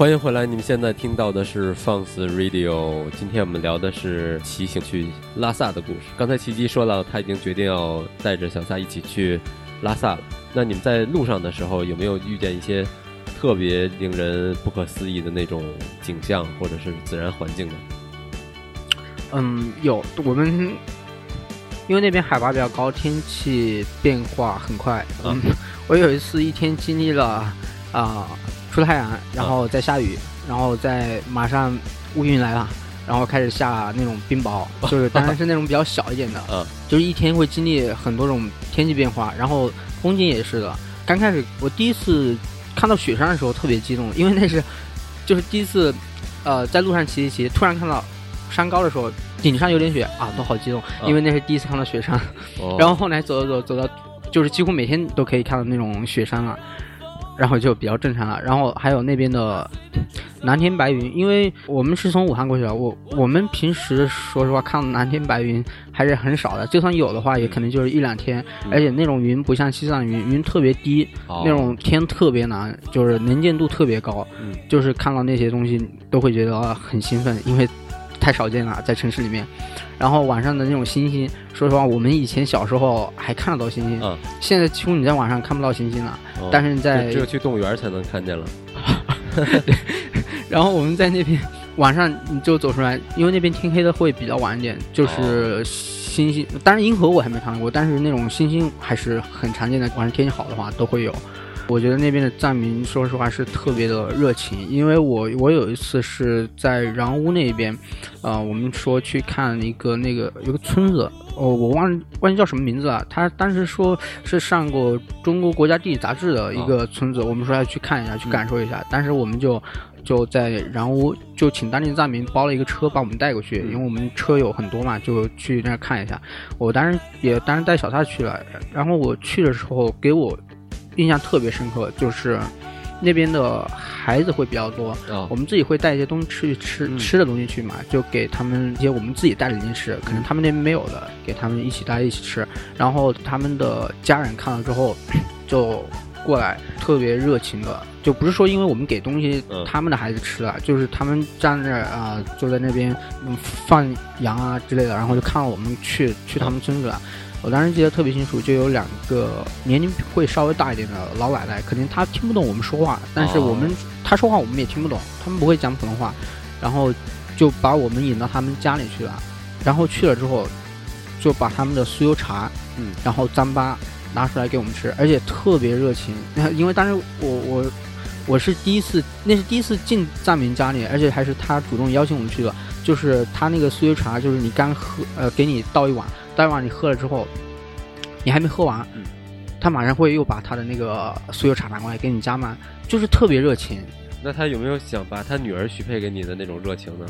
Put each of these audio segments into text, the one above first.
欢迎回来！你们现在听到的是放肆 Radio。今天我们聊的是骑行去拉萨的故事。刚才奇迹说了，他已经决定要带着小撒一起去拉萨了。那你们在路上的时候，有没有遇见一些特别令人不可思议的那种景象，或者是自然环境呢？嗯，有。我们因为那边海拔比较高，天气变化很快。嗯，我有一次一天经历了啊。出太阳，然后再下雨，然后再马上乌云来了，然后开始下那种冰雹，就是当然是那种比较小一点的，嗯，就是一天会经历很多种天气变化，然后风景也是的。刚开始我第一次看到雪山的时候特别激动，因为那是就是第一次，呃，在路上骑一骑，突然看到山高的时候，顶上有点雪啊，都好激动，因为那是第一次看到雪山。然后后来走走走走到，就是几乎每天都可以看到那种雪山了。然后就比较正常了。然后还有那边的蓝天白云，因为我们是从武汉过去的，我我们平时说实话看蓝天白云还是很少的，就算有的话，也可能就是一两天。而且那种云不像西藏云，云特别低，那种天特别蓝，就是能见度特别高，就是看到那些东西都会觉得很兴奋，因为。太少见了，在城市里面，然后晚上的那种星星，说实话，我们以前小时候还看得到星星，嗯，现在几乎你在晚上看不到星星了，但是在只有去动物园才能看见了。对 然后我们在那边晚上你就走出来，因为那边天黑的会比较晚一点，就是星星，当然银河我还没看到过，但是那种星星还是很常见的，晚上天气好的话都会有。我觉得那边的藏民，说实话是特别的热情。因为我我有一次是在然乌那边，呃，我们说去看一个那个有个村子，哦，我忘忘记叫什么名字了。他当时说是上过中国国家地理杂志的一个村子，我们说要去看一下，去感受一下。但是我们就就在然乌就请当地藏民包了一个车把我们带过去，因为我们车有很多嘛，就去那看一下。我当时也当时带小撒去了，然后我去的时候给我。印象特别深刻，就是那边的孩子会比较多，我们自己会带一些东西去吃吃的东西去嘛，就给他们一些我们自己带的零食，可能他们那边没有的，给他们一起大家一起吃。然后他们的家人看了之后，就过来特别热情的，就不是说因为我们给东西他们的孩子吃了，就是他们站那啊，就在那边放羊啊之类的，然后就看到我们去去他们村子了。我当时记得特别清楚，就有两个年龄会稍微大一点的老奶奶，肯定她听不懂我们说话，但是我们她说话我们也听不懂，他们不会讲普通话，然后就把我们引到他们家里去了，然后去了之后，就把他们的酥油茶，嗯，然后糌粑拿出来给我们吃，而且特别热情，因为当时我我我是第一次，那是第一次进藏民家里，而且还是他主动邀请我们去的，就是他那个酥油茶，就是你刚喝，呃，给你倒一碗。待会儿你喝了之后，你还没喝完，他马上会又把他的那个酥油茶拿过来给你加满，就是特别热情。那他有没有想把他女儿许配给你的那种热情呢？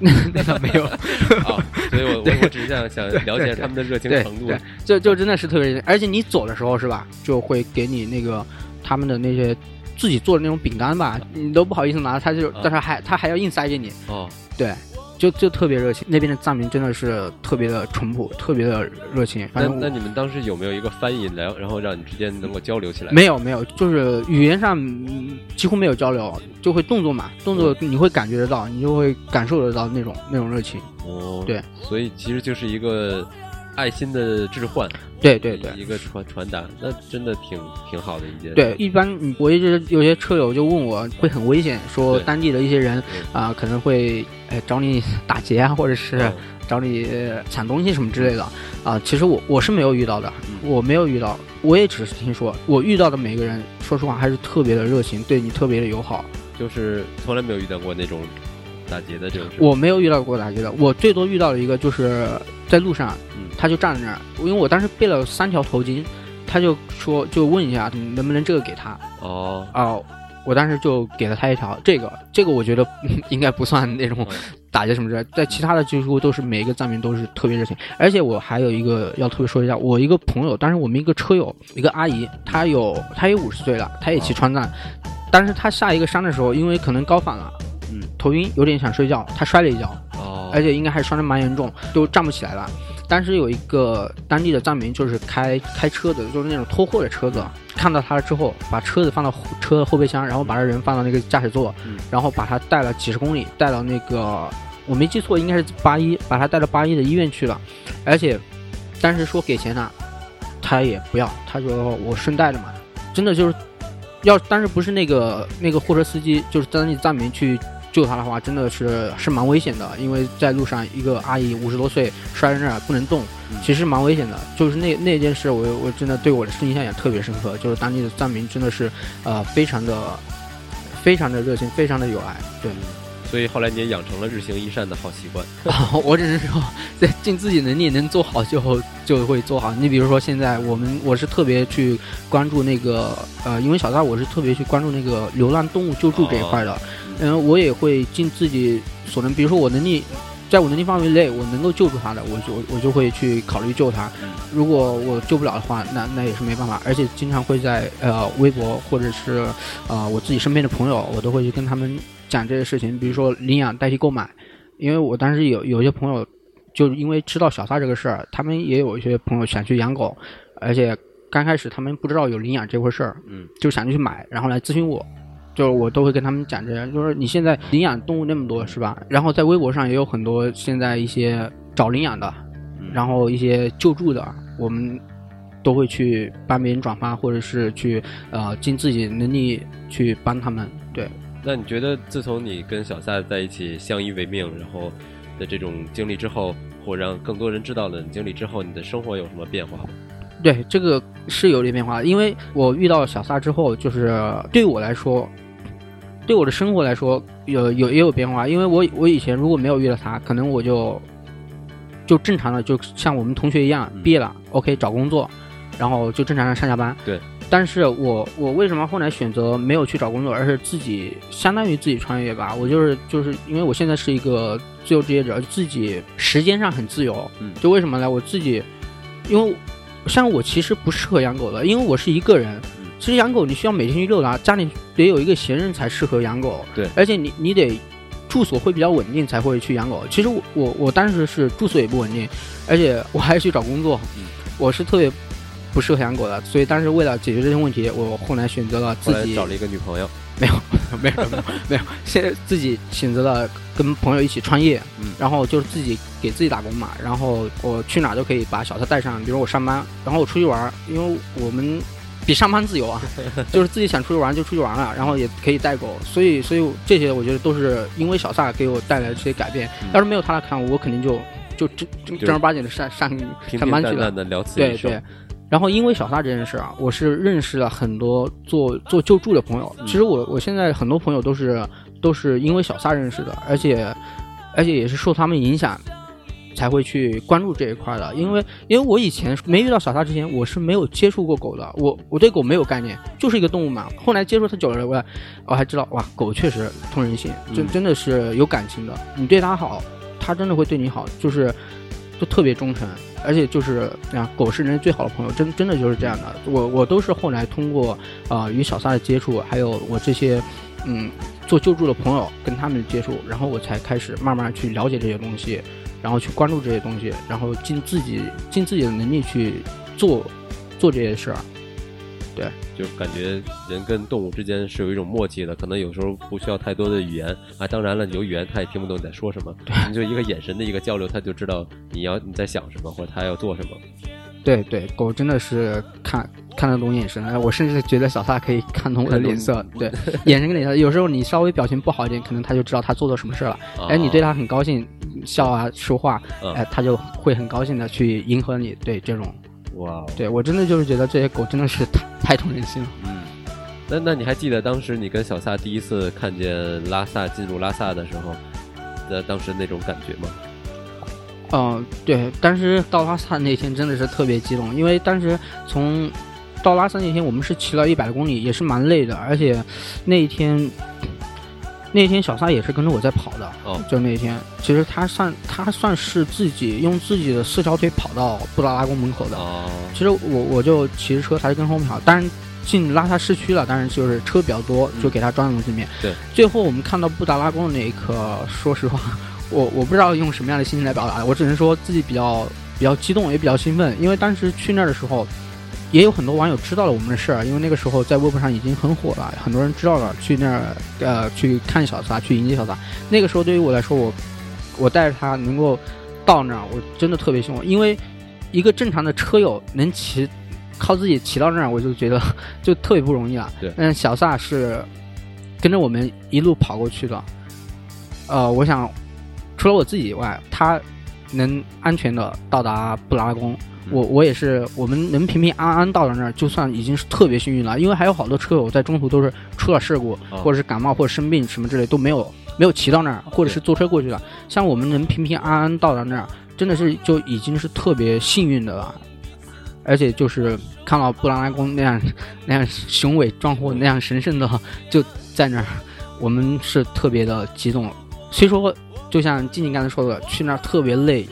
那倒没有。啊，所以我我我只是想想了解他们的热情程度。就就真的是特别热情，而且你走的时候是吧，就会给你那个他们的那些自己做的那种饼干吧，你都不好意思拿，他就但是还他还要硬塞给你。哦，对。就就特别热情，那边的藏民真的是特别的淳朴，特别的热情。那那你们当时有没有一个翻译来，然后让你之间能够交流起来？没有没有，就是语言上几乎没有交流，就会动作嘛，动作你会感觉得到，你就会感受得到那种那种热情。哦，对，所以其实就是一个。爱心的置换，对对对，一个传传达，那真的挺挺好的一件。对，一般我一直有些车友就问我会很危险，说当地的一些人啊可能会哎找你 打劫啊，或者是 找你抢东西什么之类的啊。其实我我是没有遇到的，我没有遇到，我也只是听说。我遇到的每个人，说实话还是特别的热情，对你特别的友好，就是从来没有遇到过那种。打劫的这种，我没有遇到过打劫的，我最多遇到了一个，就是在路上，他就站在那儿，因为我当时备了三条头巾，他就说就问一下能不能这个给他，哦哦，我当时就给了他一条，这个这个我觉得 应该不算那种打劫什么之类，在其他的几乎都是每一个藏民都是特别热情，而且我还有一个要特别说一下，我一个朋友，当时我们一个车友，一个阿姨，她有她也五十岁了，她也骑川藏，但是她下一个山的时候，因为可能高反了。嗯头晕，有点想睡觉，他摔了一跤，哦，而且应该还摔得蛮严重，都站不起来了。当时有一个当地的藏民，就是开开车子，就是那种拖货的车子，看到他了之后，把车子放到车的后备箱，然后把这人放到那个驾驶座，嗯。然后把他带了几十公里，带到那个我没记错，应该是八一，把他带到八一的医院去了，而且当时说给钱呢，他也不要，他说我顺带的嘛，真的就是要，当时不是那个那个货车司机，就是当地藏民去救他的话，真的是是蛮危险的，因为在路上一个阿姨五十多岁摔在那儿不能动嗯，其实蛮危险的。就是那那件事我，我真的对我的印象也特别深刻，就是当地的藏民真的是呃非常的非常的热情，非常的有爱。对，所以后来你也养成了日行一善的好习惯。我只是说，在尽自己能力能做好就就会做好。你比如说现在我们我是特别去关注那个呃，因为小大我是特别去关注那个流浪动物救助这一块的，嗯、我也会尽自己所能，比如说我能力。在我能力范围内，我能够救助他的，我就我就会去考虑救他嗯。如果我救不了的话，那那也是没办法。而且经常会在呃微博或者是呃我自己身边的朋友，我都会去跟他们讲这些事情，比如说领养代替购买，因为我当时有有些朋友，就是因为知道小撒这个事儿，他们也有一些朋友想去养狗，而且刚开始他们不知道有领养这回事儿，嗯，就想去买，然后来咨询我，就是我都会跟他们讲这些，就是你现在领养动物那么多是吧？然后在微博上也有很多现在一些找领养的，嗯然后一些救助的，我们都会去帮别人转发，或者是去呃尽自己能力去帮他们，对。那你觉得自从你跟小撒在一起相依为命，然后的这种经历之后，或让更多人知道了你经历之后，你的生活有什么变化吗？对，这个是有点变化，因为我遇到小撒之后，就是对我来说，对我的生活来说有有也有变化，因为我我以前如果没有遇到他，可能我就就正常的就像我们同学一样嗯毕业了、o k 找工作，然后就正常的上下班。对。但是我我为什么后来选择没有去找工作，而是自己相当于自己创业吧？我就是就是因为我现在是一个自由职业者，自己时间上很自由。嗯就为什么呢？我自己，因为像我其实不适合养狗的，因为我是一个人嗯。其实养狗你需要每天去遛它，家里得有一个闲人才适合养狗。对而且你你得住所会比较稳定才会去养狗。其实我我我当时是住所也不稳定，而且我还去找工作，嗯我是特别不适合养狗的。所以当时为了解决这些问题，我后来选择了自己找了一个女朋友，没有没有没有没有，现在自己选择了跟朋友一起创业，嗯然后就是自己给自己打工嘛，然后我去哪儿都可以把小车带上，比如我上班，然后我出去玩儿，因为我们比上班自由啊，就是自己想出去玩就出去玩了，然后也可以带狗，所以所以这些我觉得都是因为小萨给我带来的这些改变，嗯要是没有他来看我，肯定就就正正正儿八经的上上上班去了对对。然后因为小撒这件事啊，我是认识了很多做做救助的朋友。嗯其实我我现在很多朋友都是都是因为小撒认识的，而且而且也是受他们影响才会去关注这一块的。因为因为我以前没遇到小撒之前，我是没有接触过狗的，我我对狗没有概念，就是一个动物嘛。后来接触它久了，我我还知道哇，狗确实通人性，真嗯真的是有感情的。你对它好，它真的会对你好，就是就特别忠诚。而且就是啊，狗是人最好的朋友，真真的就是这样的。我我都是后来通过啊、呃与小撒的接触，还有我这些嗯做救助的朋友跟他们的接触，然后我才开始慢慢去了解这些东西，然后去关注这些东西，然后尽自己尽自己的能力去做做这些事儿。对就感觉人跟动物之间是有一种默契的，可能有时候不需要太多的语言啊。当然了，有语言它也听不懂你在说什么，你就一个眼神的一个交流，它就知道你要你在想什么，或者它要做什么。对对，狗真的是看看得懂眼神的，我甚至觉得小萨可以看懂我的脸色，对，眼神跟脸色，有时候你稍微表情不好一点，可能它就知道它做错什么事了。啊哎，你对它很高兴，笑啊说话，嗯哎，它就会很高兴的去迎合你。对这种，哇哦，对我真的就是觉得这些狗真的是太太通人心了。嗯，那那你还记得当时你跟小萨第一次看见拉萨进入拉萨的时候的当时那种感觉吗？嗯、对，当时到拉萨那天真的是特别激动，因为当时从到拉萨那天我们是骑了一百多公里，也是蛮累的，而且那一天那一天小撒也是跟着我在跑的。哦，就那一天，其实他算他算是自己用自己的四条腿跑到布达拉宫门口的。哦，其实我我就骑着车，他就跟后面跑。当然进拉萨市区了，当然就是车比较多，嗯就给他装在里面。对，最后我们看到布达拉宫的那一刻，说实话，我我不知道用什么样的心情来表达，我只能说自己比较比较激动，也比较兴奋，因为当时去那儿的时候，也有很多网友知道了我们的事儿，因为那个时候在微博上已经很火了，很多人知道了去那儿呃去看小撒，去迎接小撒。那个时候对于我来说，我我带着他能够到那儿，我真的特别兴奋，因为一个正常的车友能骑靠自己骑到那儿，我就觉得 就特别不容易了。对但是小撒是跟着我们一路跑过去的，呃，我想除了我自己以外，他能安全的到达布达拉宫，嗯我我也是，我们能平平安安到了那儿，就算已经是特别幸运了。因为还有好多车友在中途都是出了事故，哦或者是感冒或者生病什么之类都没有没有骑到那儿，或者是坐车过去的。像我们能平平安安到达那儿，真的是就已经是特别幸运的了。而且就是看到布达拉宫那样 那样雄伟壮阔、那样神圣的就在那儿，我们是特别的激动。虽说就像静静刚才说的，去那儿特别累，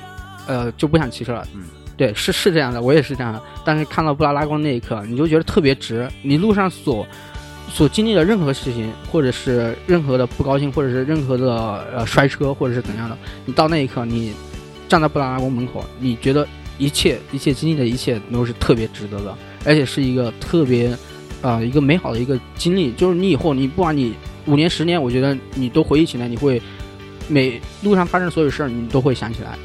呃，就不想骑车了。嗯，对，是是这样的，我也是这样的。但是看到布达拉宫那一刻，你就觉得特别值。你路上所所经历的任何事情，或者是任何的不高兴，或者是任何的呃摔车，或者是怎样的，你到那一刻，你站在布达拉宫门口，你觉得一切一切经历的一切都是特别值得的，而且是一个特别呃一个美好的一个经历。就是你以后你不管你五年十年，我觉得你都回忆起来，你会每路上发生所有事儿，你都会想起来。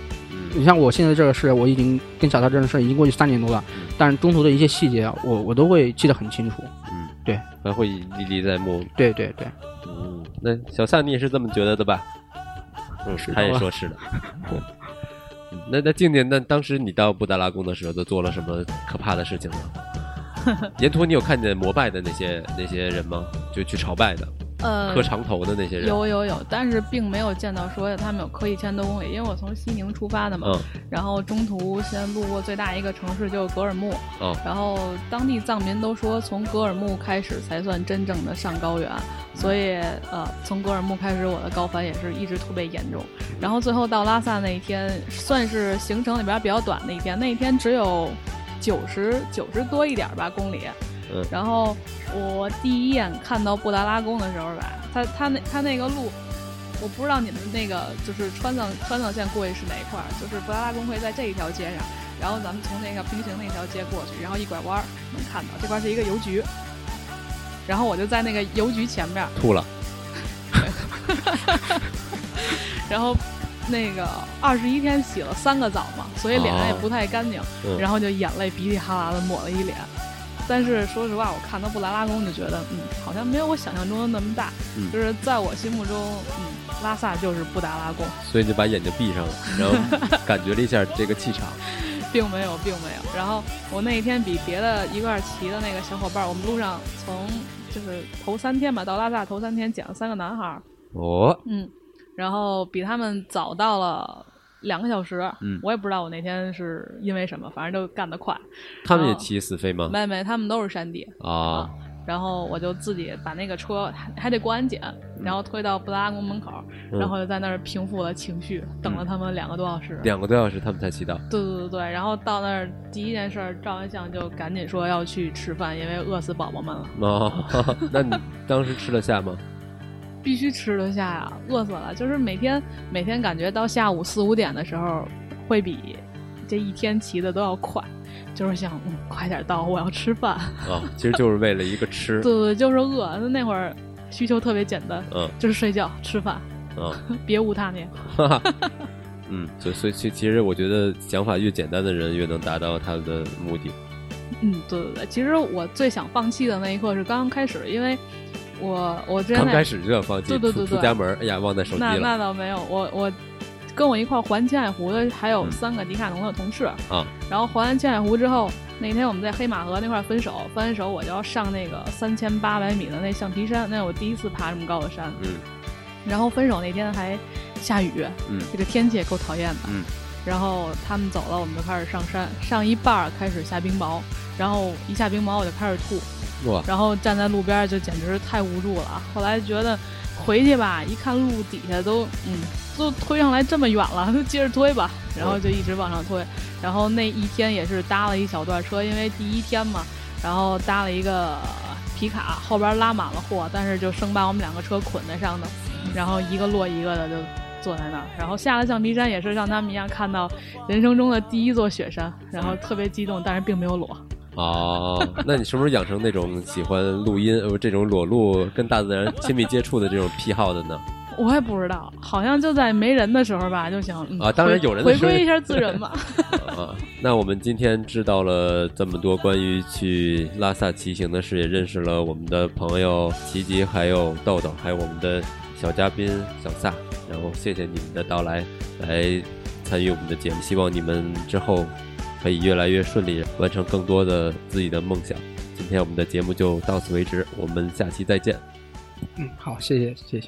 你嗯像我现在这个事，我已经跟小涛这件事已经过去三年多了，但是中途的一些细节，我我都会记得很清楚。嗯，对，还会历历在目。对对对，嗯，那小夏你也是这么觉得的吧？嗯，是他也说是的。那那静静，那当时你到布达拉宫的时候，都做了什么可怕的事情呢？沿途你有看见膜拜的那些那些人吗？就去朝拜的，呃磕，长头的那些人。有有有，但是并没有见到说他们有磕一千多公里，因为我从西宁出发的嘛，嗯然后中途先路过最大一个城市就是格尔木，哦然后当地藏民都说从格尔木开始才算真正的上高原，所以呃从格尔木开始我的高反也是一直特别严重，然后最后到拉萨那一天算是行程里边比较短的一天，那一天只有九十九十多一点吧公里，嗯然后我第一眼看到布达拉宫的时候吧，它它那它那个路。我不知道你们那个就是川藏川藏线过去是哪一块儿，就是布达拉宫会在这一条街上，然后咱们从那个平行那条街过去，然后一拐弯儿能看到这块儿是一个邮局，然后我就在那个邮局前面，吐了。然后那个二十一天洗了三个澡嘛，所以脸上也不太干净，嗯然后就眼泪鼻涕哈喇的抹了一脸。但是说实话，我看到布达拉宫就觉得，嗯，好像没有我想象中的那么大。嗯就是在我心目中，嗯，拉萨就是布达拉宫，所以你把眼睛闭上了，然后 感觉了一下这个气场。并没有，并没有。然后我那一天比别的一块儿骑的那个小伙伴儿，我们路上从就是头三天吧，到拉萨头三天捡了三个男孩儿，哦，嗯，然后比他们早到了两个小时。嗯我也不知道我那天是因为什么，反正就干得快。他们也骑死飞吗？没没，他们都是山地。啊，然后我就自己把那个车还还得过安检，然后推到布达拉宫门口，嗯然后就在那儿平复了情绪，等了他们两个多小时。两个多小时他们才骑到。对对对对，然后到那儿第一件事儿照完相就赶紧说要去吃饭，因为饿死宝宝们了，哦，那你当时吃得下吗？必须吃得下呀，饿死了。就是每天每天感觉到下午四五点的时候，会比这一天骑的都要快，就是想嗯快点到，我要吃饭。啊，其实就是为了一个吃对。对对，就是饿。那会儿需求特别简单，嗯就是睡觉、吃饭，啊，别无他念。哈哈，嗯，所以所以其其实我觉得想法越简单的人越能达到他的目的。嗯，对对对，其实我最想放弃的那一刻是刚刚开始，因为我我真的刚开始就要放弃，对对对对。出出家门，哎呀，忘带手机那了。那倒没有，我我跟我一块儿环青海湖的还有嗯。三个迪卡侬的同事，啊，然后环完青海湖之后，那天我们在黑马河那块分手，分完手我就要上那个三千八百米的那橡皮山，那是我第一次爬这么高的山，嗯。然后分手那天还下雨，嗯。这个天气也够讨厌的。嗯。然后他们走了，我们就开始上山，上一半儿开始下冰雹，然后一下冰雹我就开始吐，然后站在路边就简直是太无助了。后来觉得回去吧，一看路底下都嗯都推上来这么远了，就 接着推吧，然后就一直往上推。然后那一天也是搭了一小段车，因为第一天嘛，然后搭了一个皮卡，后边拉满了货，但是就生把我们两个车捆在上头，然后一个摞一个的就坐在那儿，然后下了橡皮山也是像他们一样看到人生中的第一座雪山，然后特别激动，但是并没有裸。哦，那你什么时候养成那种喜欢录音呃这种裸露跟大自然亲密接触的这种癖好的呢？我也不知道，好像就在没人的时候吧，就想、嗯、啊当然有人回归一下自然嘛。啊，那我们今天知道了这么多关于去拉萨骑行的事，也认识了我们的朋友奇吉，还有豆豆，还有我们的小嘉宾小萨。然后谢谢你们的到来，来参与我们的节目，希望你们之后可以越来越顺利，完成更多的自己的梦想。今天我们的节目就到此为止，我们下期再见。嗯，好，谢谢谢谢。